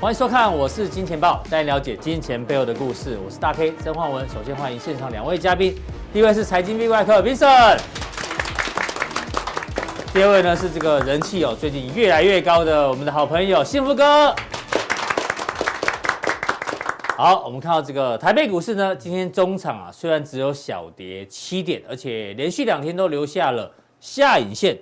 欢迎收看，我是金钱豹，带你了解金钱背后的故事。我是大 K 曾焕文。首先欢迎现场两位嘉宾，第一位是财经 V 怪客 Vincent，第二位呢是这个人气哦最近越来越高的我们的好朋友幸福哥。好，我们看到这个台北股市呢，今天中场啊虽然只有小跌七点，而且连续两天都留下了下影线，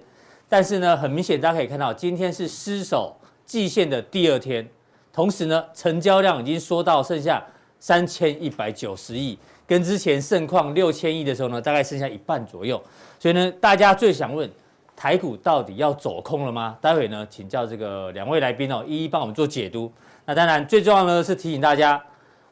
但是呢很明显大家可以看到，今天是失守季线的第二天。同时呢，成交量已经缩到剩下三千一百九十亿，跟之前盛况六千亿的时候呢，大概剩下一半左右。所以呢，大家最想问，台股到底要走空了吗？待会呢，请教这个两位来宾哦，一一帮我们做解读。那当然，最重要的是提醒大家，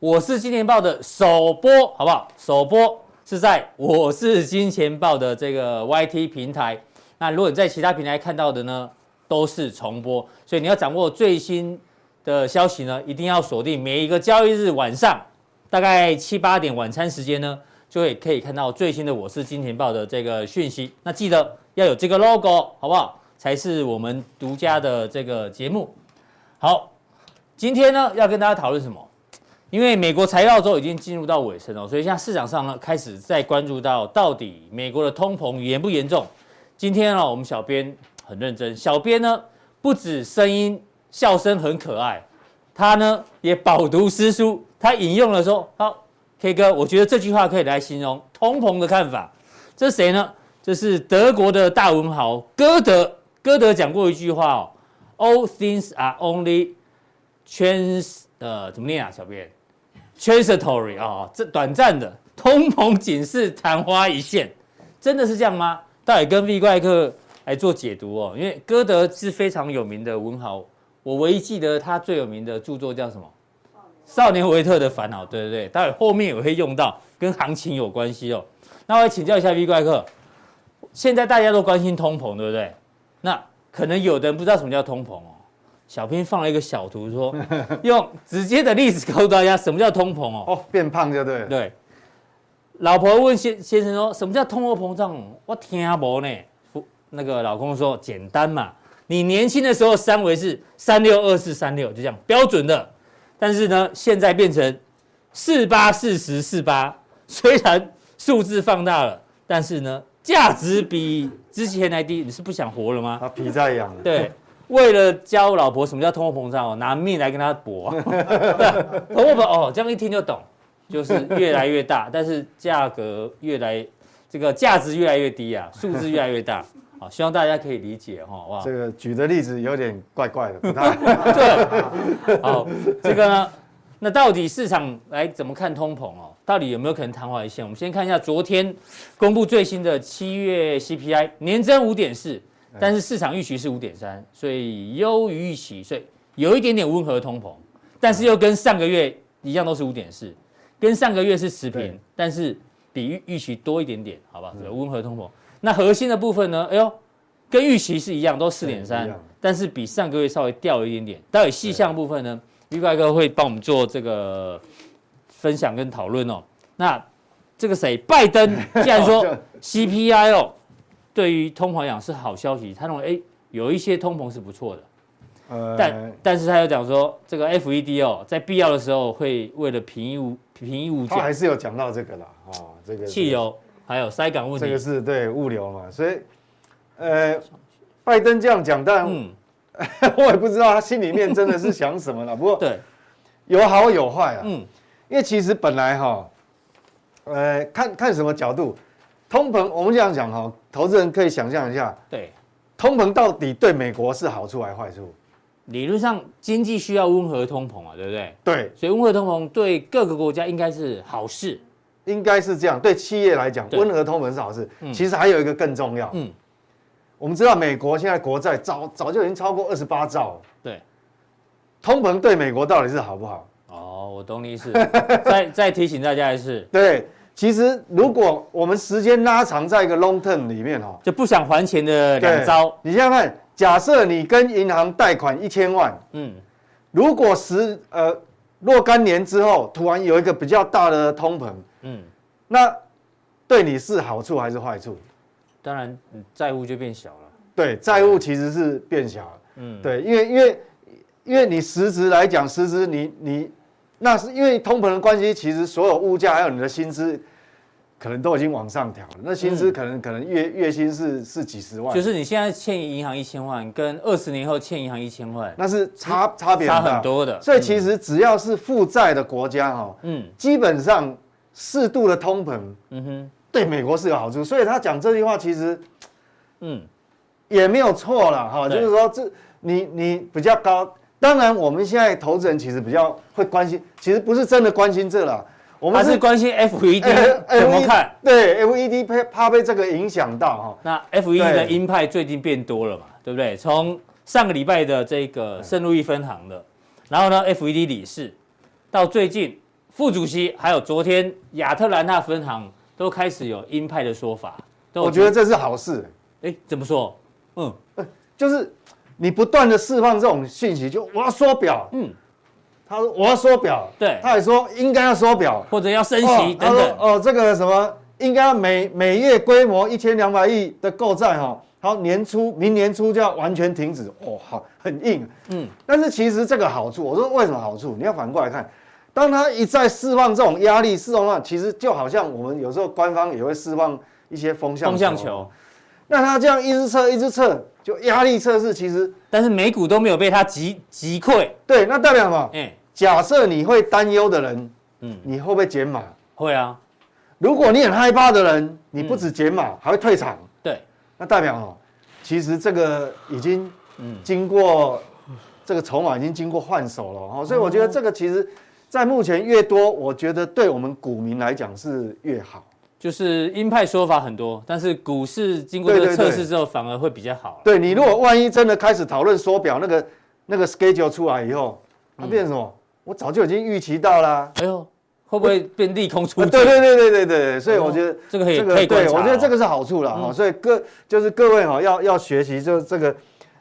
我是金钱爆的首播，好不好？首播是在我是金钱爆的这个 YT 平台。那如果你在其他平台看到的呢，都是重播。所以你要掌握最新的消息呢，一定要锁定每一个交易日晚上，大概七八点晚餐时间呢，就会可以看到最新的《我是金钱报》的这个讯息。那记得要有这个 logo，好不好？才是我们独家的这个节目。好，今天呢要跟大家讨论什么？因为美国财报周已经进入到尾声了，所以现在市场上呢开始在关注到到底美国的通膨严不严重。今天呢，我们小编很认真，小编呢不止声音。笑声很可爱，他呢也饱读诗书，他引用了说：“好，K 哥，我觉得这句话可以来形容通膨的看法。”这是谁呢？这是德国的大文豪歌德。歌德讲过一句话哦：“All things are only trans…… 呃，怎么念啊？小编，transitory 啊、哦，这短暂的通膨仅是昙花一现。”真的是这样吗？到底跟 V 怪客来做解读哦，因为歌德是非常有名的文豪。我唯一记得他最有名的著作叫什么？少年维特的烦恼，对对对，待会后面也会用到，跟行情有关系哦。那我来请教一下 V 怪客，现在大家都关心通膨，对不对？那可能有的人不知道什么叫通膨哦。小编放了一个小图说，说用直接的例子告诉大家什么叫通膨哦。哦，变胖就对了。对。老婆问先先生说，什么叫通货膨胀？我听不呢。那个老公说，简单嘛。你年轻的时候三围是三六二四三六，就这样标准的。但是呢，现在变成四八四十四八，虽然数字放大了，但是呢，价值比之前还低。你是不想活了吗？他皮在痒了。对，为了教老婆什么叫通货膨胀哦，拿命来跟他搏。通货膨哦，这样一听就懂，就是越来越大，但是价格越来这个价值越来越低啊，数字越来越大。希望大家可以理解哈，哇，这个举的例子有点怪怪的，不太 对。好，这个呢，那到底市场来怎么看通膨哦？到底有没有可能昙花一现？我们先看一下昨天公布最新的七月 CPI 年增五点四，但是市场预期是五点三，所以优于预期，所以有一点点温和通膨，但是又跟上个月一样都是五点四，跟上个月是持平，但是比预预期多一点点，好吧？有温和通膨。那核心的部分呢？哎呦，跟预期是一样，都四点三，但是比上个月稍微掉了一点点。待会细项部分呢玉怪哥会帮我们做这个分享跟讨论哦。那这个谁？拜登既然说 CPI 哦，对于通膨讲是好消息，他认为哎，有一些通膨是不错的。呃，但但是他又讲说，这个 FED 哦，在必要的时候会为了平抑物平抑物价，他还是有讲到这个啦，哦，这个汽油。还有塞港问题，这个是对物流嘛，所以，呃，拜登这样讲，但、嗯、我也不知道他心里面真的是想什么了。不过，对，有好有坏啊。嗯，因为其实本来哈，呃，看看什么角度，通膨，我们这样讲哈，投资人可以想象一下，对，通膨到底对美国是好处还是坏处？理论上，经济需要温和通膨啊，对不对？对，所以温和通膨对各个国家应该是好事。应该是这样，对企业来讲，温和通膨是好事。嗯、其实还有一个更重要。嗯，我们知道美国现在国债早早就已经超过二十八兆。对，通膨对美国到底是好不好？哦，我懂你意思。再再提醒大家一次。对，其实如果我们时间拉长，在一个 long term 里面哈，就不想还钱的两招。你想想看，假设你跟银行贷款一千万，嗯，如果十呃若干年之后，突然有一个比较大的通膨。嗯，那对你是好处还是坏处？当然，债务就变小了。对，债务其实是变小了。嗯，对，因为因为因为你实质来讲，实质你你那是因为通膨的关系，其实所有物价还有你的薪资。可能都已经往上调了，那薪资可能、嗯、可能月月薪是是几十万，就是你现在欠银行一千万，跟二十年后欠银行一千万，那是差差别差很多的。所以其实只要是负债的国家哈，嗯，基本上适度的通膨，嗯哼，对美国是有好处。所以他讲这句话其实，嗯，也没有错了哈，就是说这你你比较高，当然我们现在投资人其实比较会关心，其实不是真的关心这了。我们是关心 FED 怎么看？对，FED 怕怕被这个影响到哈。那 FED 的鹰派最近变多了嘛，对不对？从上个礼拜的这个圣路易分行的，然后呢，FED 理事，到最近副主席，还有昨天亚特兰大分行都开始有鹰派的说法。我觉得这是好事。哎，怎么说？嗯，就是你不断的释放这种信息，就我要缩表。嗯。他说：“我要缩表。”对，他也说应该要缩表，或者要升息等等。哦，这个什么应该要每每月规模一千两百亿的购债哈，好年初明年初就要完全停止。哦，好，很硬。嗯，但是其实这个好处，我说为什么好处？你要反过来看，当他一再释放这种压力，释放其实就好像我们有时候官方也会释放一些风向风向球。那他这样一直测一直测，就压力测试，其实但是美股都没有被他击击溃。对，那代表什么？哎。假设你会担忧的人，嗯，你会不会减码？会啊。如果你很害怕的人，你不止减码，还会退场。对，那代表哦，其实这个已经，嗯，经过这个筹码已经经过换手了哦，所以我觉得这个其实，在目前越多，我觉得对我们股民来讲是越好。就是鹰派说法很多，但是股市经过这个测试之后，反而会比较好。对你，如果万一真的开始讨论缩表，那个那个 schedule 出来以后，它变成什么？我早就已经预期到了，哎呦，会不会变利空出尽？对对对对对对，所以我觉得这个可以可以观察。我觉得这个是好处了哈，所以各就是各位哈要要学习，就是这个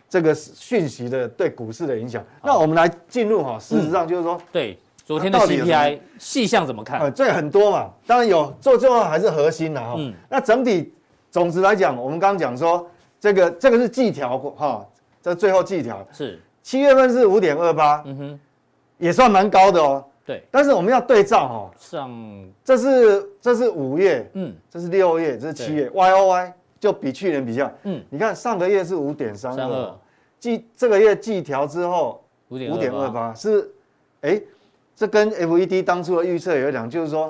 这个讯息的对股市的影响。那我们来进入哈，事实上就是说，对昨天的 CPI 细项怎么看？呃，这很多嘛，当然有，最重要还是核心的哈。嗯。那整体总之来讲，我们刚刚讲说这个这个是季调哈，这最后季调。是。七月份是五点二八，嗯哼。也算蛮高的哦，对，但是我们要对照哈，上这是这是五月，嗯，这是六月，这是七月，Y O Y 就比去年比较，嗯，你看上个月是五点三二，季这个月季调之后五点五点二八，是，哎，这跟 F E D 当初的预测有讲，就是说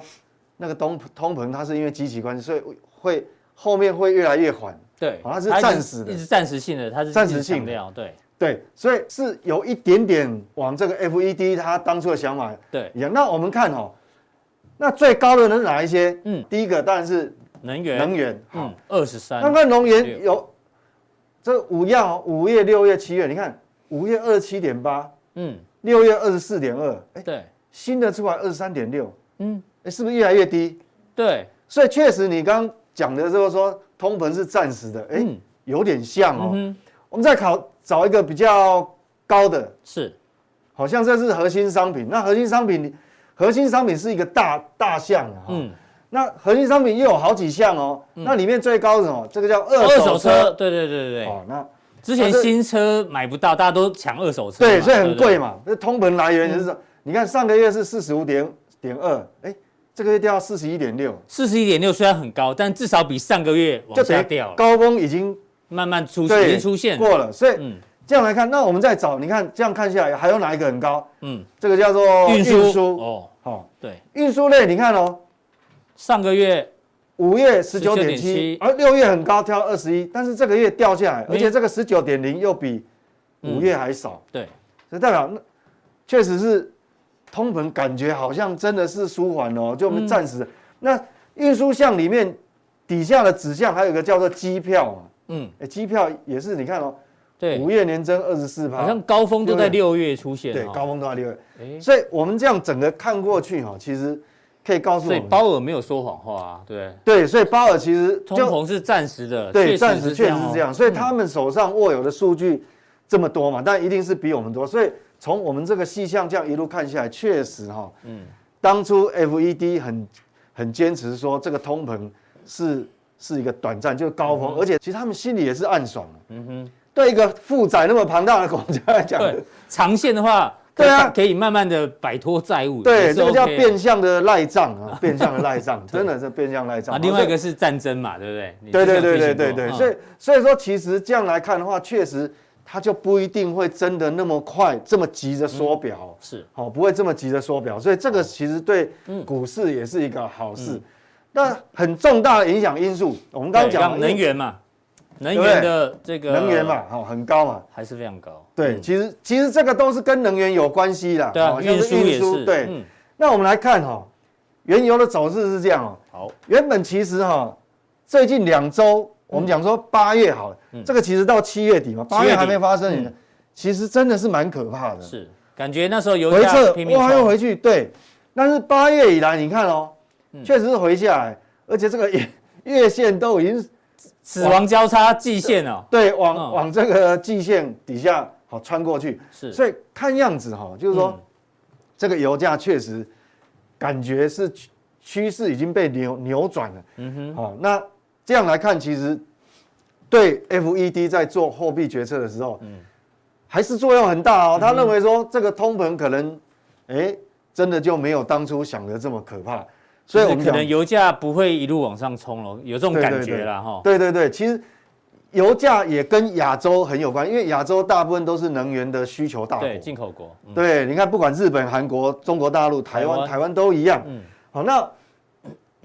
那个通通膨它是因为机器关系，所以会后面会越来越缓，对，它是暂时的，一直暂时性的，它是暂时性的，对。对，所以是有一点点往这个 FED 它当初的想法对。一样。那我们看哦，那最高的是哪一些？嗯，第一个当然是能源，能源，嗯，二十三。那看能源有这五样哦，五月、六月、七月，你看五月二十七点八，嗯，六月二十四点二，哎，对，新的出来二十三点六，嗯，哎，是不是越来越低？对，所以确实你刚讲的就是说通膨是暂时的，哎，有点像哦。我们再考。找一个比较高的，是，好像这是核心商品。那核心商品，核心商品是一个大大项啊。嗯。那核心商品又有好几项哦。那里面最高是什么？这个叫二手车。对对对对对。哦，那之前新车买不到，大家都抢二手车。对，所以很贵嘛。那通膨来源就是说，你看上个月是四十五点点二，哎，这个月掉到四十一点六。四十一点六虽然很高，但至少比上个月往下掉了。高峰已经。慢慢出现，已经出现过了，所以这样来看，那我们再找，你看这样看下来，还有哪一个很高？嗯，这个叫做运输。哦，好，对，运输类，你看哦，上个月五月十九点七，而六月很高，跳二十一，但是这个月掉下来，而且这个十九点零又比五月还少，对，所以代表那确实是通膨感觉好像真的是舒缓哦，就我们暂时。那运输项里面底下的子项还有一个叫做机票嘛。嗯，哎，机票也是，你看哦，对，五月年增二十四趴，好像高峰都在六月出现，对，高峰都在六月，哎，所以我们这样整个看过去哈，其实可以告诉我们，所以鲍尔没有说谎话啊，对，对，所以鲍尔其实通膨是暂时的，对，暂时确实是这样，所以他们手上握有的数据这么多嘛，但一定是比我们多，所以从我们这个细项这样一路看下来，确实哈，嗯，当初 FED 很很坚持说这个通膨是。是一个短暂，就是高峰，而且其实他们心里也是暗爽的。嗯哼，对一个负债那么庞大的国家来讲，对长线的话。对啊，可以慢慢的摆脱债务。对，这个叫变相的赖账啊，变相的赖账，真的是变相赖账。啊另外一个是战争嘛，对不对？对对对对对对，所以所以说，其实这样来看的话，确实它就不一定会真的那么快这么急着缩表，是，好，不会这么急着缩表，所以这个其实对股市也是一个好事。那很重大的影响因素，我们刚刚讲能源嘛。能源的这个能源嘛，好，很高嘛，还是非常高。对，其实其实这个都是跟能源有关系的。对啊，运输也是。对，那我们来看哈，原油的走势是这样哦。好，原本其实哈，最近两周我们讲说八月好了，这个其实到七月底嘛，八月还没发生，其实真的是蛮可怕的。是，感觉那时候油价回撤，哇，又回去。对，但是八月以来，你看哦，确实是回下来，而且这个月月线都已经。死亡交叉季线哦，对，往往这个季线底下好穿过去，是，所以看样子哈，就是说这个油价确实感觉是趋势已经被扭扭转了，嗯哼，好，那这样来看，其实对 FED 在做货币决策的时候，嗯，还是作用很大哦。他认为说这个通膨可能，哎，真的就没有当初想的这么可怕。所以，我们可能油价不会一路往上冲了，有这种感觉了哈。对对对，其实油价也跟亚洲很有关，因为亚洲大部分都是能源的需求大国，对，进口国。对，你看，不管日本、韩国、中国大陆、台湾，台湾都一样。嗯。好，那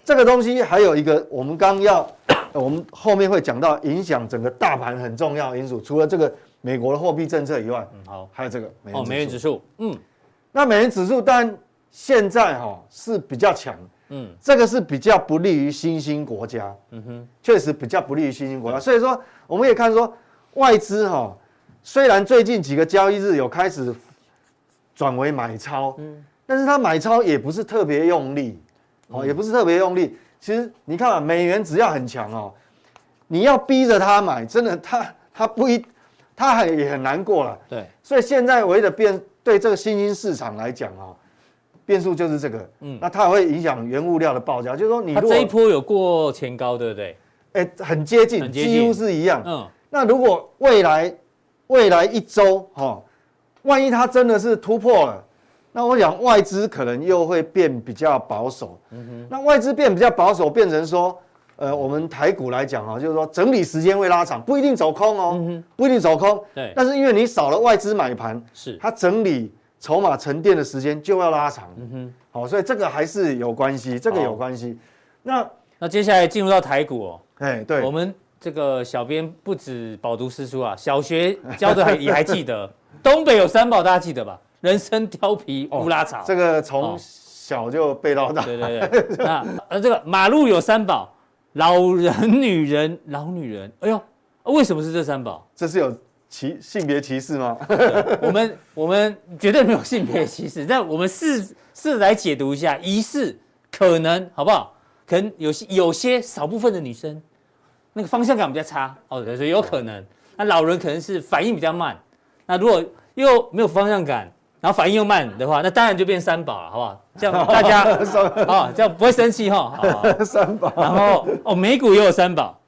这个东西还有一个，我们刚要，我们后面会讲到影响整个大盘很重要因素，除了这个美国的货币政策以外，嗯，好，还有这个哦，美元指数，嗯，那美元指数当然现在哈是比较强。嗯，这个是比较不利于新兴国家。嗯哼，确实比较不利于新兴国家。所以说，我们也看说外资哈，虽然最近几个交易日有开始转为买超，嗯，但是它买超也不是特别用力，哦，也不是特别用力。其实你看啊，美元只要很强哦，你要逼着他买，真的他他不一，他还也很难过了。对，所以现在唯一的变对这个新兴市场来讲啊。变数就是这个，嗯，那它也会影响原物料的报价，就是说你如果这一波有过前高，对不对？哎、欸，很接近，很接近，几乎是一样。嗯，那如果未来未来一周哈，万一它真的是突破了，那我想外资可能又会变比较保守。嗯哼，那外资变比较保守，变成说，呃，我们台股来讲哈，就是说整理时间会拉长，不一定走空哦，不一定走空。对，但是因为你少了外资买盘，是它整理。筹码沉淀的时间就要拉长，嗯哼，好，所以这个还是有关系，这个有关系。那那接下来进入到台股哦，哎，对，我们这个小编不止饱读诗书啊，小学教的还也还记得，东北有三宝，大家记得吧？人生、貂皮、乌拉草，这个从小就背到大。对对对，那呃，这个马路有三宝，老人、女人、老女人。哎呦，为什么是这三宝？这是有。歧性别歧视吗？我们我们绝对没有性别歧视，但我们试试来解读一下，疑似可能好不好？可能有些有些少部分的女生，那个方向感比较差哦，所以有可能。那老人可能是反应比较慢，那如果又没有方向感，然后反应又慢的话，那当然就变三宝了，好不好？这样大家啊，这样不会生气哈。好三宝，然后哦，美股也有三宝，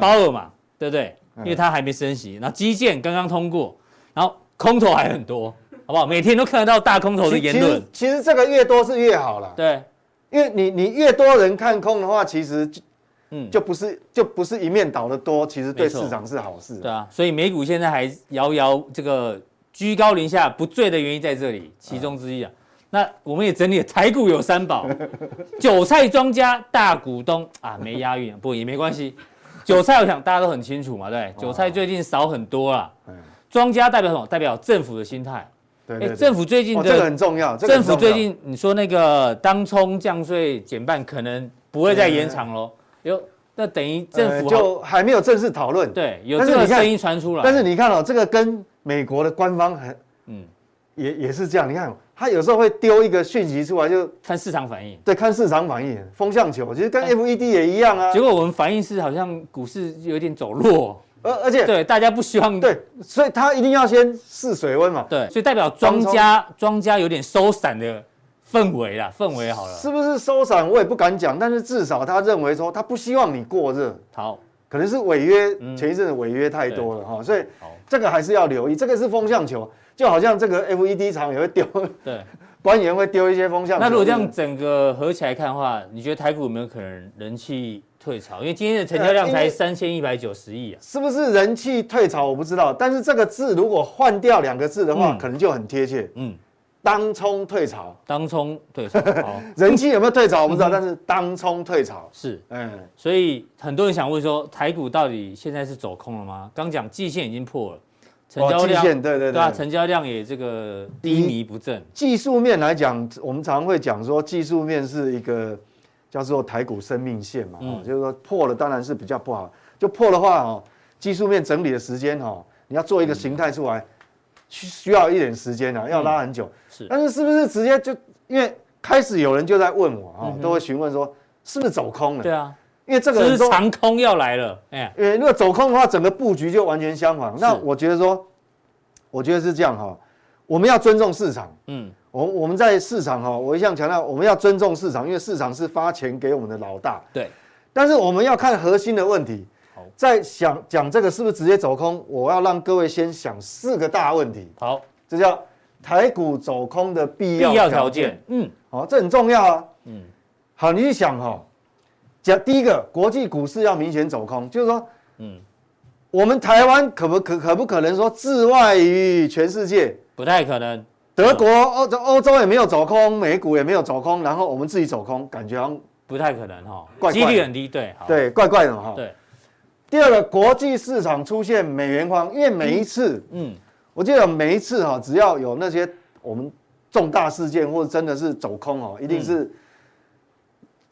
包尔嘛，对不对？因为它还没升息，然后基建刚刚通过，然后空头还很多，好不好？每天都看得到大空头的言论。其实这个越多是越好了。对，因为你你越多人看空的话，其实就嗯就不是就不是一面倒的多，其实对市场是好事。对啊，所以美股现在还遥遥这个居高临下不醉的原因在这里，其中之一啊。那我们也整理了台股有三宝，韭菜庄家大股东啊，没押韵，不过也没关系。韭菜，我想大家都很清楚嘛，对，韭菜最近少很多了。庄家代表什么？代表政府的心态。对，政府最近的这个很重要。政府最近你说那个当冲降税减半，可能不会再延长喽。有，那等于政府就还没有正式讨论。对，有这个声音传出来。但是你看哦，这个跟美国的官方很，嗯，也也是这样。你看。他有时候会丢一个讯息出来，就看市场反应。对，看市场反应，风向球，其实跟 FED 也一样啊。结果我们反应是好像股市有点走弱，而而且对大家不希望对，所以他一定要先试水温嘛。对，所以代表庄家庄家有点收散的氛围啦，氛围好了。是不是收散？我也不敢讲，但是至少他认为说他不希望你过热。好，可能是违约，嗯、前一阵子违约太多了哈，所以这个还是要留意，这个是风向球，就好像这个 FED 厂也会丢，对，官员会丢一些风向球。那如果这样整个合起来看的话，你觉得台股有没有可能人气退潮？因为今天的成交量才三千一百九十亿啊，是不是人气退潮？我不知道，但是这个字如果换掉两个字的话，嗯、可能就很贴切，嗯。当冲退潮，当冲退潮，好，人气有没有退潮我不知道，但是当冲退潮。是，嗯，所以很多人想问说，台股到底现在是走空了吗？刚讲季线已经破了，成交量，对对对，对啊，成交量也这个低迷不振。技术面来讲，我们常会讲说，技术面是一个叫做台股生命线嘛，嗯，就是说破了当然是比较不好，就破的话哦，技术面整理的时间哦，你要做一个形态出来。需需需要一点时间啊，要拉很久。嗯、是，但是是不是直接就因为开始有人就在问我啊，嗯、都会询问说是不是走空了？对啊，因为这个是长空要来了。哎，因为如果走空的话，整个布局就完全相反。那我觉得说，我觉得是这样哈，我们要尊重市场。嗯，我我们在市场哈，我一向强调我们要尊重市场，因为市场是发钱给我们的老大。对，但是我们要看核心的问题。在想讲这个是不是直接走空？我要让各位先想四个大问题。好，这叫台股走空的必要条件。嗯，好，这很重要啊。嗯，好，你去想哈，讲第一个，国际股市要明显走空，就是说，嗯，我们台湾可不可可不可能说置外于全世界？不太可能。德国、欧洲、欧洲也没有走空，美股也没有走空，然后我们自己走空，感觉好像不太可能哈，怪几率很低，对，对，怪怪的哈。对。第二个，国际市场出现美元荒，因为每一次，嗯，我记得每一次哈，只要有那些我们重大事件或者真的是走空哦，一定是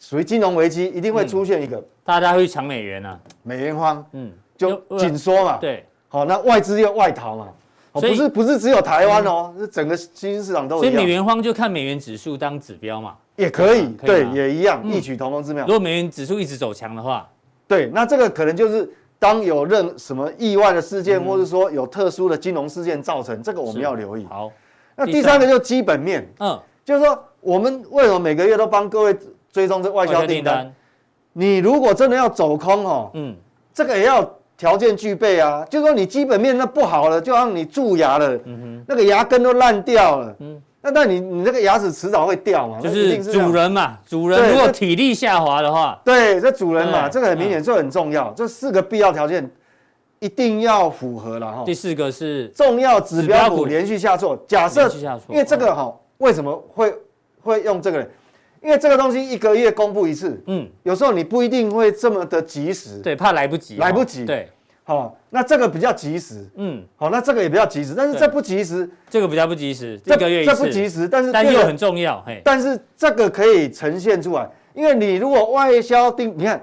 属于金融危机，一定会出现一个大家会抢美元啊，美元荒，嗯，就紧缩嘛，对，好，那外资又外逃嘛，不是不是只有台湾哦，是整个新兴市场都有。所以美元荒就看美元指数当指标嘛，也可以，对，也一样，异曲同工之妙。如果美元指数一直走强的话。对，那这个可能就是当有任什么意外的事件，嗯、或者说有特殊的金融事件造成，这个我们要留意。好，那第三个。就是基本面，嗯，就是说我们为什么每个月都帮各位追踪这外销订单？单。你如果真的要走空哦，嗯，这个也要条件具备啊，就是说你基本面那不好了，就让你蛀牙了，嗯哼，那个牙根都烂掉了，嗯。那那你你那个牙齿迟早会掉嘛？就是主人嘛，主人如果体力下滑的话，对，这主人嘛，这个很明显，这很重要，这四个必要条件一定要符合了哈。第四个是重要指标股连续下挫，假设因为这个哈，为什么会会用这个呢？因为这个东西一个月公布一次，嗯，有时候你不一定会这么的及时，对，怕来不及，来不及，对。好，那这个比较及时，嗯，好，那这个也比较及时，但是这不及时，这个比较不及时，这个月这不及时，但是但又很重要，嘿，但是这个可以呈现出来，因为你如果外销订，你看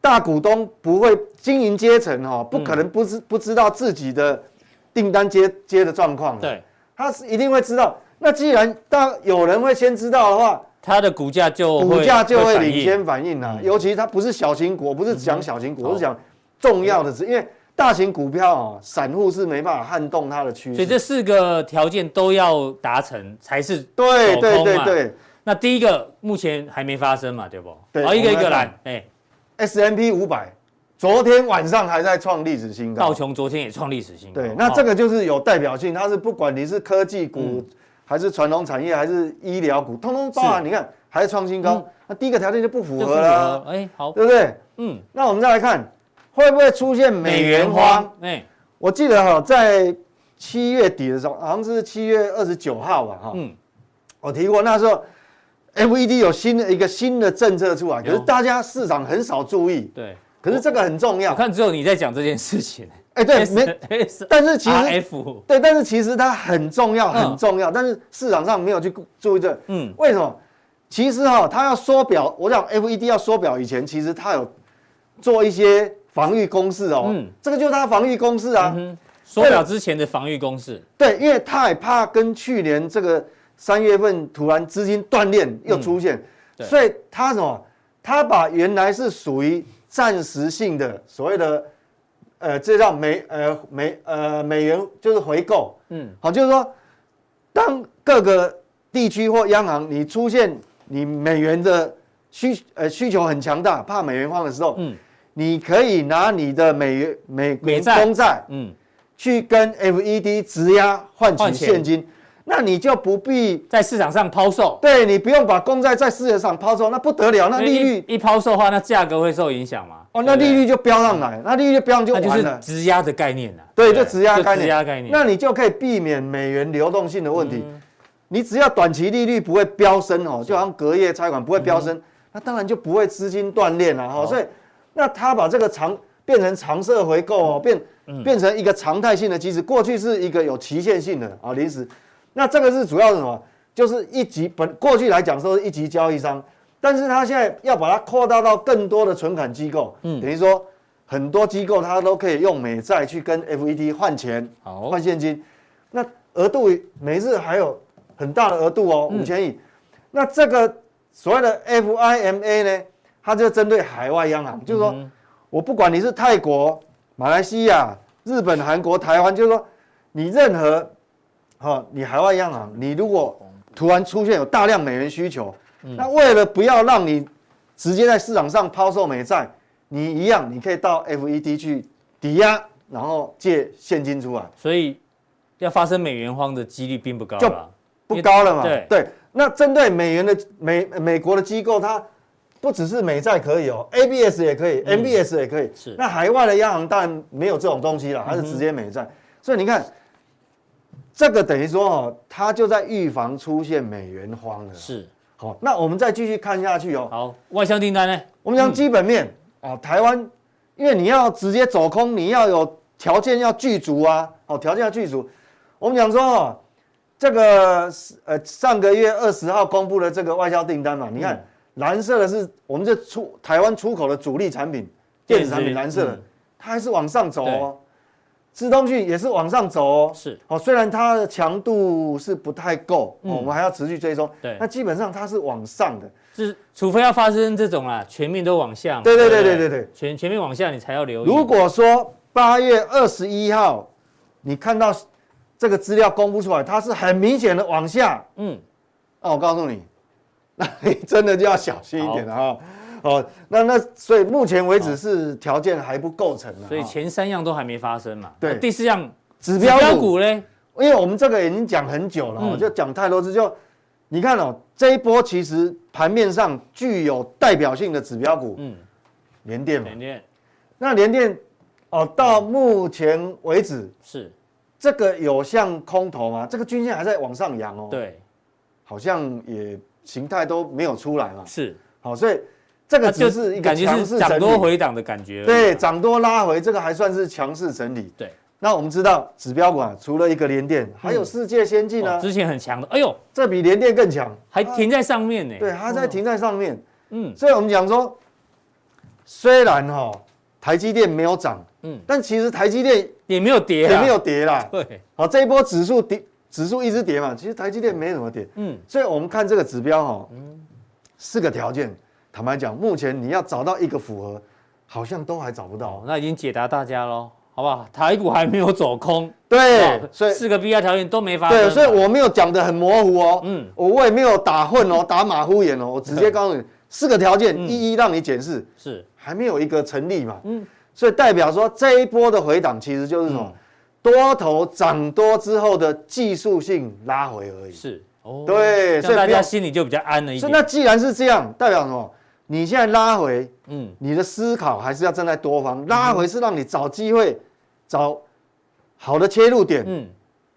大股东不会经营阶层哈，不可能不知不知道自己的订单接接的状况，对，他是一定会知道。那既然当有人会先知道的话，他的股价就股价就会领先反应了，尤其它不是小型股，不是讲小型股，我是讲。重要的是，因为大型股票啊，散户是没办法撼动它的趋势，所以这四个条件都要达成才是对对对对。那第一个目前还没发生嘛，对不？对，好，一个一个来。哎，S&P 五百昨天晚上还在创历史新高，道琼昨天也创历史新高。对，那这个就是有代表性，它是不管你是科技股还是传统产业还是医疗股，通通包含。你看还是创新高，那第一个条件就不符合了。哎，好，对不对？嗯，那我们再来看。会不会出现美元荒？哎，我记得哈，在七月底的时候，好像是七月二十九号吧，哈，嗯，我提过那时候，FED 有新的一个新的政策出来，可是大家市场很少注意，对，可是这个很重要。我看只有你在讲这件事情，哎，对，没，但是其实，对，但是其实它很重要，很重要，但是市场上没有去注意这，嗯，为什么？其实哈，它要缩表，我讲 FED 要缩表以前，其实它有做一些。防御攻势哦，嗯，这个就是它防御攻势啊。缩表之前的防御攻势，对，因为他也怕跟去年这个三月份突然资金断链又出现，所以他什么？他把原来是属于暂时性的所谓的，呃，这叫美呃美呃美元就是回购，嗯，好，就是说，当各个地区或央行你出现你美元的需呃需求很强大，怕美元荒的时候，嗯。你可以拿你的美元美美公债，嗯，去跟 FED 直押换取现金。那你就不必在市场上抛售，对，你不用把公债在市场上抛售，那不得了，那利率一抛售的话，那价格会受影响吗？哦，那利率就飙上来，那利率飙上就完了。质押的概念啊，对，就质押概念。质押概念，那你就可以避免美元流动性的问题。你只要短期利率不会飙升哦，就好像隔夜拆款不会飙升，那当然就不会资金断裂了哈。所以，那他把这个长变成常设回购哦，变变成一个常态性的机制，过去是一个有期限性的啊，临时。那这个是主要是什么？就是一级本过去来讲说是一级交易商，但是他现在要把它扩大到更多的存款机构，嗯，等于说很多机构它都可以用美债去跟 FED 换钱，好，换现金，那额度每日还有很大的额度哦，五千亿。那这个所谓的 FIMA 呢，它就针对海外央行，就是说我不管你是泰国、马来西亚、日本、韩国、台湾，就是说你任何。好，你海外央行，你如果突然出现有大量美元需求，嗯、那为了不要让你直接在市场上抛售美债，你一样，你可以到 FED 去抵押，然后借现金出来。所以要发生美元荒的几率并不高，就不高了嘛。对对，那针对美元的美美国的机构，它不只是美债可以哦，ABS 也可以，MBS 也可以。是。那海外的央行当然没有这种东西了，它是直接美债。所以你看。这个等于说哦，它就在预防出现美元荒了。是，好，那我们再继续看下去哦。好，外销订单呢？我们讲基本面啊，台湾，因为你要直接走空，你要有条件要具足啊，好，条件要具足。我们讲说哦，这个呃上个月二十号公布的这个外销订单嘛，你看蓝色的是我们这出台湾出口的主力产品，电子产品，蓝色的，它还是往上走哦。资通讯也是往上走哦，是。哦，虽然它的强度是不太够，嗯、我们还要持续追踪。对，那基本上它是往上的，是除非要发生这种啊，全面都往下。对对对对对？对，全全面往下你才要留意。如果说八月二十一号你看到这个资料公布出来，它是很明显的往下，嗯，那我告诉你，那 你真的就要小心一点了哈。哦，那那所以目前为止是条件还不构成的，所以前三样都还没发生嘛。对，第四样指标股呢？因为我们这个已经讲很久了，嗯、就讲太多次。就你看哦，这一波其实盘面上具有代表性的指标股，嗯，联电嘛，联电。那联电哦，到目前为止是这个有像空头吗？这个均线还在往上扬哦。对，好像也形态都没有出来嘛。是，好，所以。这个就是一个强势涨多回档的感觉，对，涨多拉回，这个还算是强势整理。对，那我们知道指标股啊，除了一个联电，还有世界先进啊，之前很强的，哎呦，这比联电更强，还停在上面呢。对，它在停在上面。嗯，所以我们讲说，虽然哈台积电没有涨，嗯，但其实台积电也没有跌，也没有跌啦。对，好，这一波指数跌，指数一直跌嘛，其实台积电没怎么跌。嗯，所以我们看这个指标哈，嗯，四个条件。坦白讲，目前你要找到一个符合，好像都还找不到。哦、那已经解答大家喽，好不好？台股还没有走空，对，所以四个必要条件都没发生。对，所以我没有讲的很模糊哦，嗯，我我也没有打混哦，打马虎眼哦，我直接告诉你，四个条件一一让你检视，是、嗯、还没有一个成立嘛，嗯，所以代表说这一波的回档其实就是什么，嗯、多头涨多之后的技术性拉回而已。是，哦，对，所以大家心里就比较安了一点。那既然是这样，代表什么？你现在拉回，嗯，你的思考还是要站在多方拉回，是让你找机会，找好的切入点，嗯，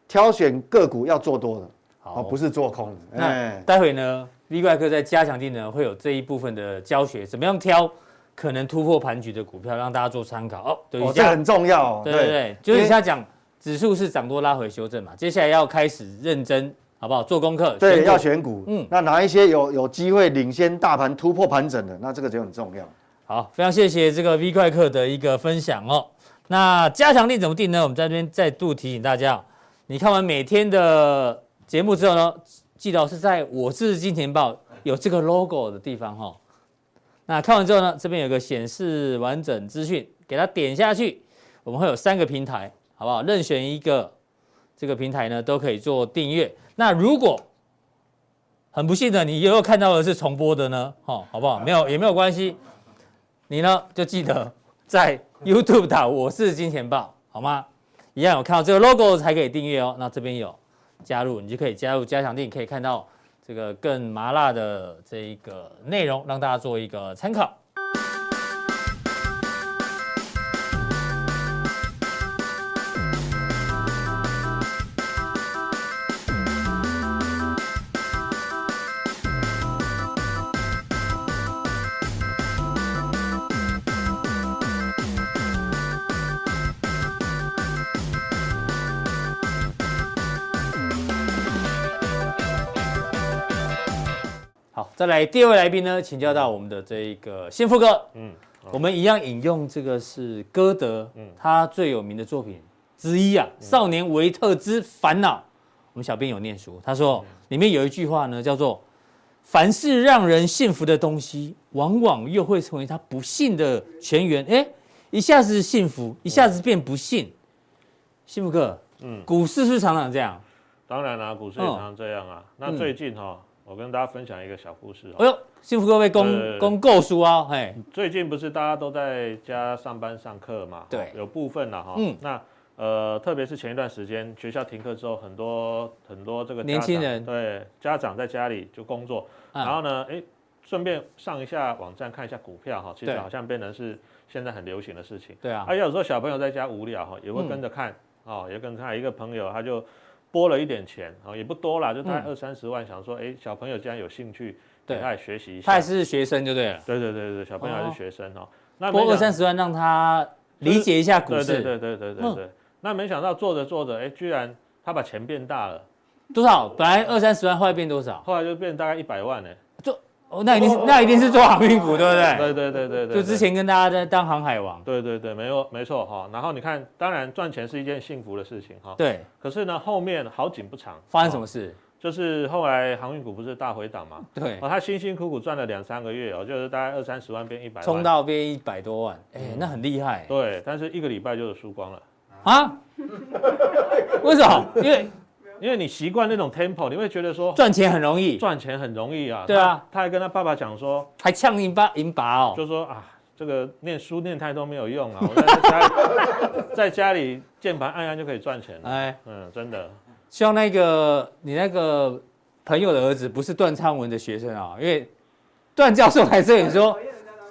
挑选个股要做多的，好，不是做空的。那待会呢，V 怪客在加强地呢会有这一部分的教学，怎么样挑可能突破盘局的股票，让大家做参考哦。对，这很重要。对对对，就是你现在讲指数是涨多拉回修正嘛，接下来要开始认真。好不好？做功课，对，要选股。嗯，那哪一些有有机会领先大盘突破盘整的？那这个就很重要。好，非常谢谢这个 V 快客的一个分享哦。那加强力怎么定呢？我们在这边再度提醒大家，你看完每天的节目之后呢，记得是在我是金钱豹有这个 logo 的地方哈。那看完之后呢，这边有个显示完整资讯，给它点下去，我们会有三个平台，好不好？任选一个这个平台呢，都可以做订阅。那如果很不幸的你又看到的是重播的呢？哦好不好？没有也没有关系，你呢就记得在 YouTube 打我是金钱豹，好吗？一样有看到这个 logo 才可以订阅哦。那这边有加入，你就可以加入加强錠，可以看到这个更麻辣的这一个内容，让大家做一个参考。再来第二位来宾呢，请教到我们的这一个幸福哥。嗯，我们一样引用这个是歌德，嗯，他最有名的作品之一啊，《少年维特之烦恼》。我们小编有念书，他说里面有一句话呢，叫做“凡是让人幸福的东西，往往又会成为他不幸的泉源。”哎，一下子幸福，一下子变不幸。幸福哥，嗯，股市是常常这样？当然啦，股市也常常这样啊。那最近哈。我跟大家分享一个小故事。哎呦，幸福各位公公购书啊！嘿，最近不是大家都在家上班上课嘛？对，有部分了哈。嗯。那呃，特别是前一段时间学校停课之后，很多很多这个年轻人对家长在家里就工作，然后呢，哎，顺便上一下网站看一下股票哈，其实好像变成是现在很流行的事情。对啊。而有时候小朋友在家无聊哈，也会跟着看哦，也跟着看。一个朋友他就。拨了一点钱啊，也不多啦，就大概二三十万，想说，哎，小朋友既然有兴趣，对，他也学习一下。他也是学生，就对了。对对对对，小朋友还是学生哦。那拨二三十万让他理解一下股市。对对对对对对。那没想到做着做着，哎，居然他把钱变大了。多少？本来二三十万，后来变多少？后来就变大概一百万呢。就。哦，那一定是那一定是做航运股，对不对？对对对对对。就之前跟大家在当航海王。对对对，没有没错哈。然后你看，当然赚钱是一件幸福的事情哈。对。可是呢，后面好景不长，发生什么事？就是后来航运股不是大回档嘛？对。哦，他辛辛苦苦赚了两三个月哦，就是大概二三十万变一百万。冲到变一百多万，哎，那很厉害。对，但是一个礼拜就输光了。啊？为什么？因为。因为你习惯那种 tempo，你会觉得说赚钱很容易，赚钱很容易啊。对啊，他还跟他爸爸讲说，还呛一把一把哦，就说啊，这个念书念太多没有用啊，我在家里 在家里键盘按按就可以赚钱。哎，嗯，真的。希望那个你那个朋友的儿子不是段昌文的学生啊，因为段教授来这里说，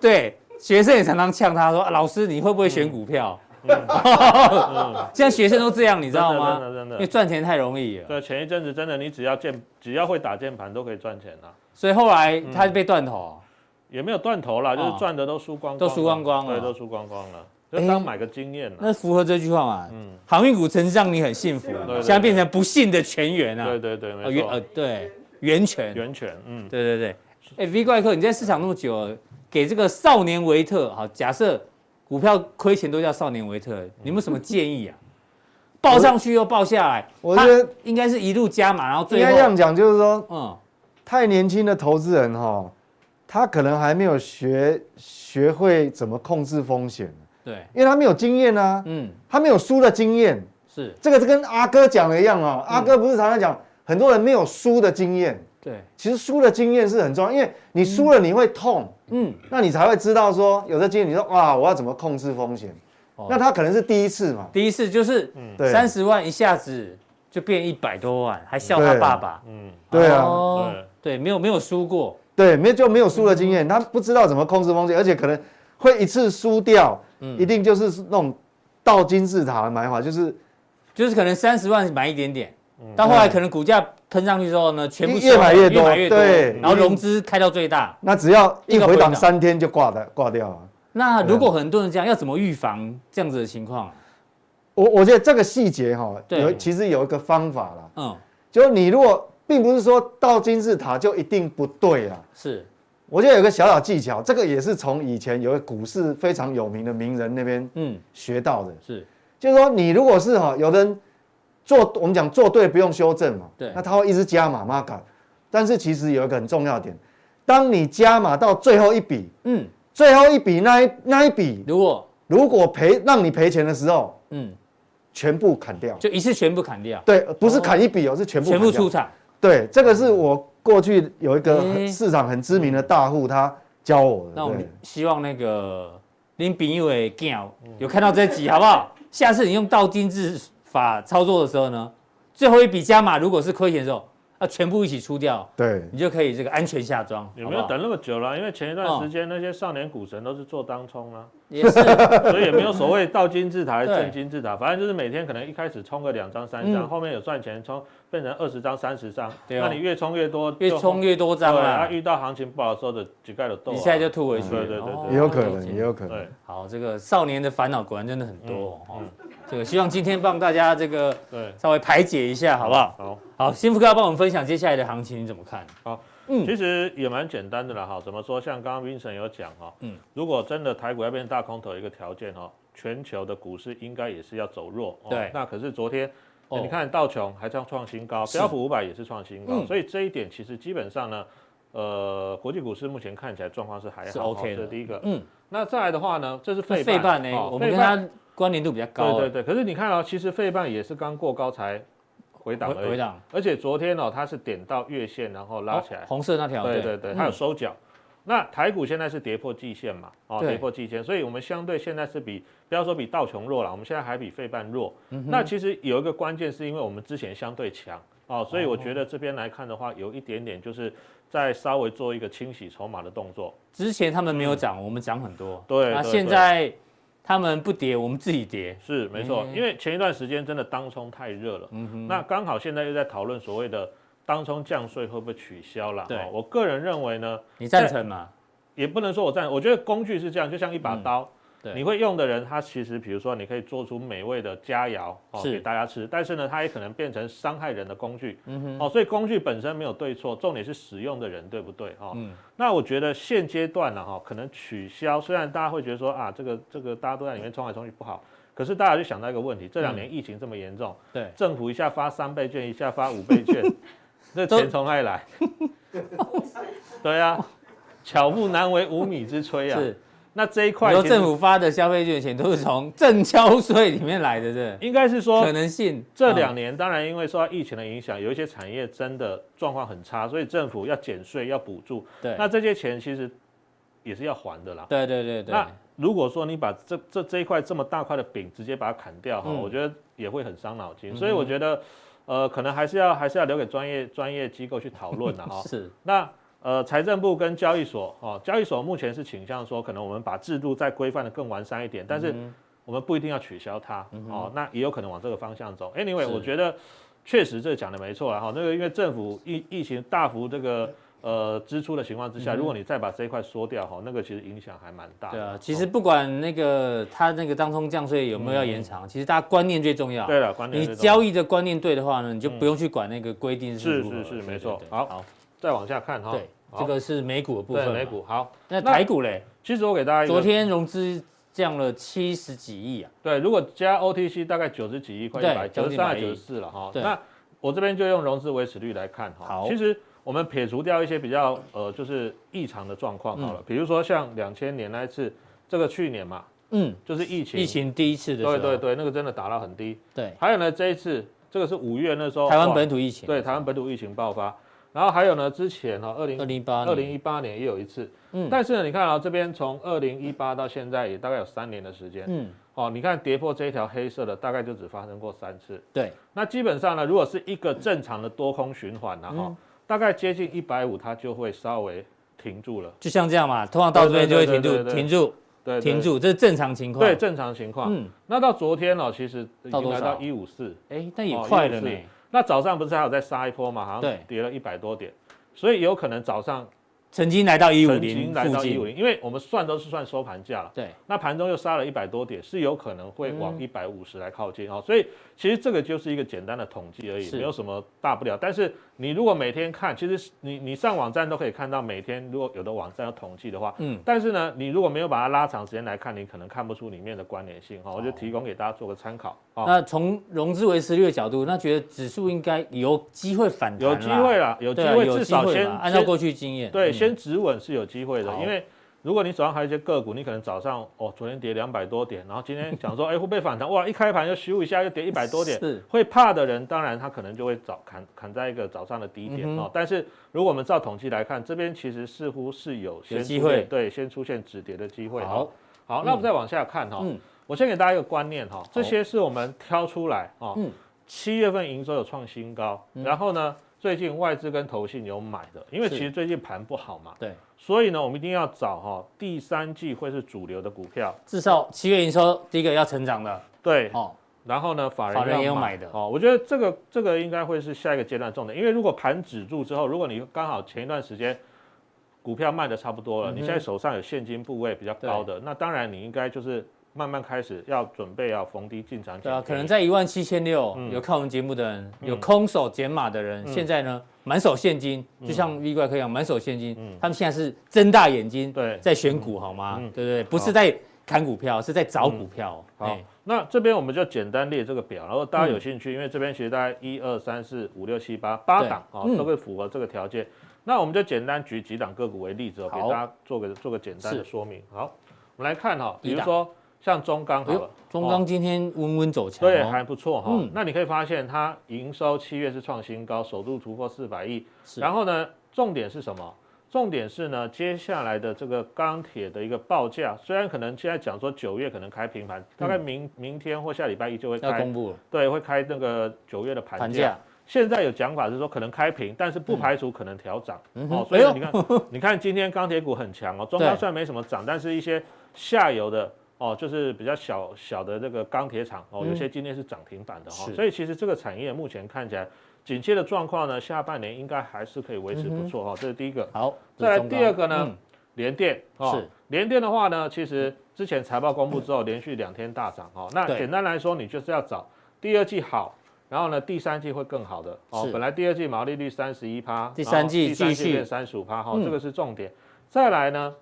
对，学生也常常呛他说，啊，老师你会不会选股票？嗯，现在学生都这样，你知道吗？真的真的，因为赚钱太容易了。对，前一阵子真的，你只要键，只要会打键盘都可以赚钱啊。所以后来他被断头，也没有断头啦，就是赚的都输光，都输光光了，对，都输光光了。就当买个经验了。那符合这句话嘛？嗯，航运股曾经让你很幸福，现在变成不幸的泉源啊。对对对，没错。呃，对，源泉。源泉，嗯，对对对。哎，V 怪客，你在市场那么久，给这个少年维特，好，假设。股票亏钱都叫少年维特，你有没有什么建议啊？报上去又报下来，我觉得应该是一路加码，然后最后应该这样讲，就是说，嗯，太年轻的投资人哈，他可能还没有学学会怎么控制风险，对，因为他没有经验啊，嗯，他没有输的经验，是。这个是跟阿哥讲的一样啊，阿哥不是常常讲，很多人没有输的经验。对，其实输的经验是很重要，因为你输了你会痛，嗯，那你才会知道说有的经验，你说哇，我要怎么控制风险？那他可能是第一次嘛，第一次就是三十万一下子就变一百多万，还笑他爸爸，嗯，对啊，对，没有没有输过，对，没就没有输的经验，他不知道怎么控制风险，而且可能会一次输掉，嗯。一定就是那种倒金字塔的买法，就是就是可能三十万买一点点。到后来可能股价喷上去之后呢，全部越买越多，对，然后融资开到最大，那只要一回档三天就挂的挂掉了。那如果很多人这样，要怎么预防这样子的情况？我我觉得这个细节哈，有其实有一个方法啦。嗯，就你如果并不是说到金字塔就一定不对啊。是，我觉得有个小小技巧，这个也是从以前有个股市非常有名的名人那边嗯学到的。是，就是说你如果是哈，有的人。做我们讲做对不用修正嘛，对，那他会一直加码嘛搞，但是其实有一个很重要点，当你加码到最后一笔，嗯，最后一笔那一那一笔，如果如果赔让你赔钱的时候，嗯，全部砍掉，就一次全部砍掉，对，不是砍一笔哦，是全部全部出场，对，这个是我过去有一个市场很知名的大户他教我的，那我们希望那个林炳友的镜有看到这集好不好？下次你用倒金字法操作的时候呢，最后一笔加码如果是亏钱的时候。要，全部一起出掉，对，你就可以这个安全下庄。有没有等那么久了？因为前一段时间那些少年股神都是做当冲啊，也是，所以也没有所谓倒金字塔还是正金字塔，反正就是每天可能一开始冲个两张三张，后面有赚钱冲变成二十张三十张，那你越冲越多，越冲越多张啊。遇到行情不好的时候的几盖的豆，一下就吐回去，对对对，也有可能，也有可能。好，这个少年的烦恼果然真的很多哦。这个希望今天帮大家这个对。稍微排解一下，好不好？好，好，新福哥要帮我们分享接下来的行情，你怎么看？好，嗯，其实也蛮简单的啦，哈，怎么说？像刚刚 Vincent 有讲哈，嗯，如果真的台股要变成大空头，一个条件哈，全球的股市应该也是要走弱，对。那可是昨天，你看道琼还这样创新高，标普五百也是创新高，所以这一点其实基本上呢，呃，国际股市目前看起来状况是还好，这是第一个，嗯。那再来的话呢，这是费半呢，我们跟它。关联度比较高，对对对。可是你看哦，其实费半也是刚过高才回档回档。而且昨天哦，它是点到月线，然后拉起来，红色那条，对对对，它有收脚。那台股现在是跌破季线嘛？哦，跌破季线，所以我们相对现在是比，不要说比道琼弱了，我们现在还比费半弱。那其实有一个关键是因为我们之前相对强哦，所以我觉得这边来看的话，有一点点就是在稍微做一个清洗筹码的动作。之前他们没有涨，我们涨很多。对，那现在。他们不跌，我们自己跌，是没错。因为前一段时间真的当冲太热了，嗯哼。那刚好现在又在讨论所谓的当冲降税会不会取消了？对，我个人认为呢，你赞成吗？也不能说我赞成，我觉得工具是这样，就像一把刀。你会用的人，他其实比如说，你可以做出美味的佳肴哦，给大家吃。但是呢，它也可能变成伤害人的工具。嗯哼。哦，所以工具本身没有对错，重点是使用的人对不对？哈。嗯。那我觉得现阶段呢，哈，可能取消。虽然大家会觉得说啊，这个这个大家都在里面冲来冲去不好，可是大家就想到一个问题：这两年疫情这么严重，对，政府一下发三倍券，一下发五倍券，那钱从哪里来？对啊，巧妇难为无米之炊啊。是。那这一块，由政府发的消费券钱都是从正交税里面来的，是？应该是说可能性。这两年当然因为受到疫情的影响，有一些产业真的状况很差，所以政府要减税要补助。对。那这些钱其实也是要还的啦。对对对对。那如果说你把这这这一块这么大块的饼直接把它砍掉哈，我觉得也会很伤脑筋。所以我觉得，呃，可能还是要还是要留给专业专业机构去讨论的哈。是。那。呃，财政部跟交易所哦，交易所目前是倾向说，可能我们把制度再规范的更完善一点，但是我们不一定要取消它哦，那也有可能往这个方向走。Anyway，我觉得确实这讲的没错啊哈，那个因为政府疫疫情大幅这个呃支出的情况之下，如果你再把这一块缩掉哈，那个其实影响还蛮大。对啊，其实不管那个他那个当冲降税有没有要延长，其实大家观念最重要。对了，观念。你交易的观念对的话呢，你就不用去管那个规定是是是没错。好，好，再往下看哈。对。这个是美股的部分，美股好。那台股嘞？其实我给大家，昨天融资降了七十几亿啊。对，如果加 OTC 大概九十几亿，快一百九十三、九十四了哈。那我这边就用融资维持率来看哈。好，其实我们撇除掉一些比较呃，就是异常的状况好了，比如说像两千年那一次，这个去年嘛，嗯，就是疫情，疫情第一次的时候，对对对，那个真的打到很低。对，还有呢，这一次这个是五月那时候，台湾本土疫情，对，台湾本土疫情爆发。然后还有呢，之前哈，二零二零一八二零一八年也有一次，嗯，但是呢，你看啊，这边从二零一八到现在也大概有三年的时间，嗯，哦，你看跌破这一条黑色的，大概就只发生过三次，对，那基本上呢，如果是一个正常的多空循环呢，哈，大概接近一百五，它就会稍微停住了，就像这样嘛，通常到这边就会停住，停住，对，停住，这是正常情况，对，正常情况，嗯，那到昨天呢，其实已经来到一五四，哎，但也快了呢。那早上不是还有再杀一波嘛？好像跌了一百多点，所以有可能早上。曾经来到一五零，曾经来到一五零，因为我们算都是算收盘价了。对，那盘中又杀了一百多点，是有可能会往一百五十来靠近啊。所以其实这个就是一个简单的统计而已，没有什么大不了。但是你如果每天看，其实你你上网站都可以看到，每天如果有的网站要统计的话，嗯，但是呢，你如果没有把它拉长时间来看，你可能看不出里面的关联性哈。我就提供给大家做个参考啊。那从融资维持率的角度，那觉得指数应该有机会反弹，有机会了，有机会，至少先按照过去经验，对，先止稳是有。机会的，因为如果你手上还有一些个股，你可能早上哦，昨天跌两百多点，然后今天想说，哎，会不会反弹？哇，一开盘就咻一下又跌一百多点，是会怕的人，当然他可能就会早砍砍在一个早上的低点哦。但是如果我们照统计来看，这边其实似乎是有先机会，对，先出现止跌的机会。好，好，那我们再往下看哈。嗯。我先给大家一个观念哈，这些是我们挑出来哦。嗯。七月份营收有创新高，然后呢，最近外资跟投信有买的，因为其实最近盘不好嘛。对。所以呢，我们一定要找哈第三季会是主流的股票，至少七月营收第一个要成长的。对。哦。然后呢，法人，法人也有买的哦。我觉得这个这个应该会是下一个阶段重点，因为如果盘止住之后，如果你刚好前一段时间股票卖的差不多了，嗯、你现在手上有现金部位比较高的，那当然你应该就是慢慢开始要准备要逢低进场。对啊，可能在一万七千六有看我们节目的人，嗯、有空手减码的人，嗯、现在呢满手现金，就像 V 怪客一样满手现金，嗯、他们现在是睁大眼睛对在选股好吗？嗯、对不对？不是在看股票，是在找股票。嗯、好。那这边我们就简单列这个表，然后大家有兴趣，因为这边其实大概一二三四五六七八八档啊，都会符合这个条件。那我们就简单举几档个股为例子，给大家做个做个简单的说明。好，我们来看哈，比如说像中钢好了，中钢今天温温走强，对，还不错哈。那你可以发现它营收七月是创新高，首度突破四百亿。然后呢，重点是什么？重点是呢，接下来的这个钢铁的一个报价，虽然可能现在讲说九月可能开平盘，大概明明天或下礼拜一就会开公布了，对，会开那个九月的盘价。现在有讲法是说可能开平，但是不排除可能调涨。哦，所以你看，你看今天钢铁股很强哦，中钢虽然没什么涨，但是一些下游的哦，就是比较小小的这个钢铁厂哦，有些今天是涨停板的哈。所以其实这个产业目前看起来。紧接的状况呢，下半年应该还是可以维持不错哈，这是第一个。好，再来第二个呢，联电哦联电的话呢，其实之前财报公布之后，连续两天大涨哈。那简单来说，你就是要找第二季好，然后呢，第三季会更好的哦。本来第二季毛利率三十一趴，第三季继续三十五趴哈，这个是重点。再来呢，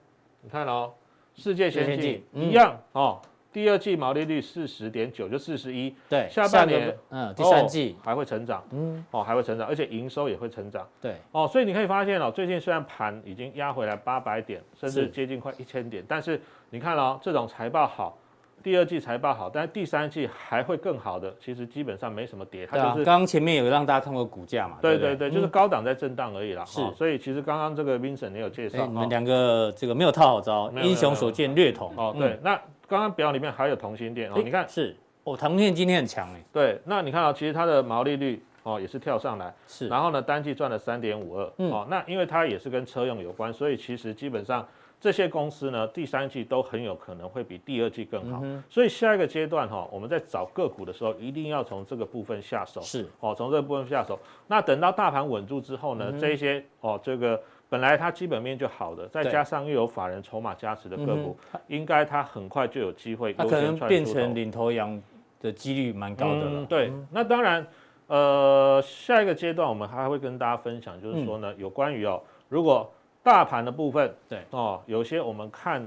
你看哦，世界先进一样哦。第二季毛利率四十点九，就四十一。对，下半年，嗯，第三季还会成长，嗯，哦，还会成长，而且营收也会成长。对，哦，所以你可以发现哦，最近虽然盘已经压回来八百点，甚至接近快一千点，但是你看哦，这种财报好，第二季财报好，但是第三季还会更好的，其实基本上没什么跌，它就是刚刚前面有让大家通过股价嘛，对对对，就是高档在震荡而已啦。是，所以其实刚刚这个 Vincent 也有介绍，你们两个这个没有套好招，英雄所见略同。哦，对，那。刚刚表里面还有同心电哦，你看是哦，同心电今天很强哎。对，那你看啊，其实它的毛利率哦也是跳上来，是。然后呢，单季赚了三点五二，哦，那因为它也是跟车用有关，所以其实基本上这些公司呢，第三季都很有可能会比第二季更好。所以下一个阶段哈，我们在找个股的时候，一定要从这个部分下手。是哦，从这个部分下手。那等到大盘稳住之后呢，这一些哦这个。本来它基本面就好的，再加上又有法人筹码加持的个股，嗯、应该它很快就有机会。它可能变成领头羊的几率蛮高的了。嗯、对，那当然，呃，下一个阶段我们还会跟大家分享，就是说呢，嗯、有关于哦，如果大盘的部分，对哦，有些我们看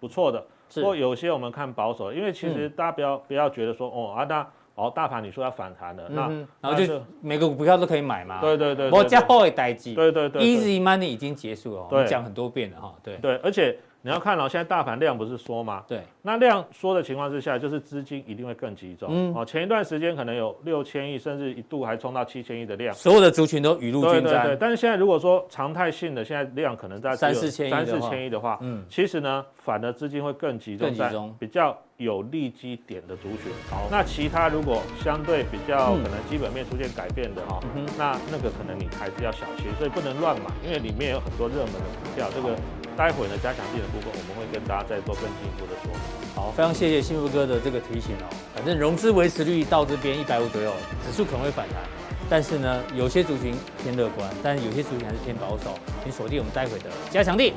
不错的，是或有些我们看保守的，因为其实大家不要、嗯、不要觉得说哦啊那。哦，大盘你说要反弹的，那然后就每个股票都可以买嘛。对对对，我加后会待机。对对对，Easy Money 已经结束了，我们讲很多遍了哈。对对，而且。你要看哦，现在大盘量不是缩吗？对，那量缩的情况之下，就是资金一定会更集中。嗯，哦，前一段时间可能有六千亿，甚至一度还冲到七千亿的量，所有的族群都雨露均沾。对对对，但是现在如果说常态性的，现在量可能在三四千亿三四千亿的话，嗯，其实呢，反而资金会更集中在比较有利基点的族群。好，那其他如果相对比较可能基本面出现改变的哈，那那个可能你还是要小心，所以不能乱买，因为里面有很多热门的股票，这个。待会呢，加强地的部分，我们会跟大家再做更进一步的说明。好，非常谢谢幸福哥的这个提醒哦。反正融资维持率到这边一百五左右，指数可能会反弹，但是呢，有些族群偏乐观，但是有些族群还是偏保守。请锁定我们待会的加强地。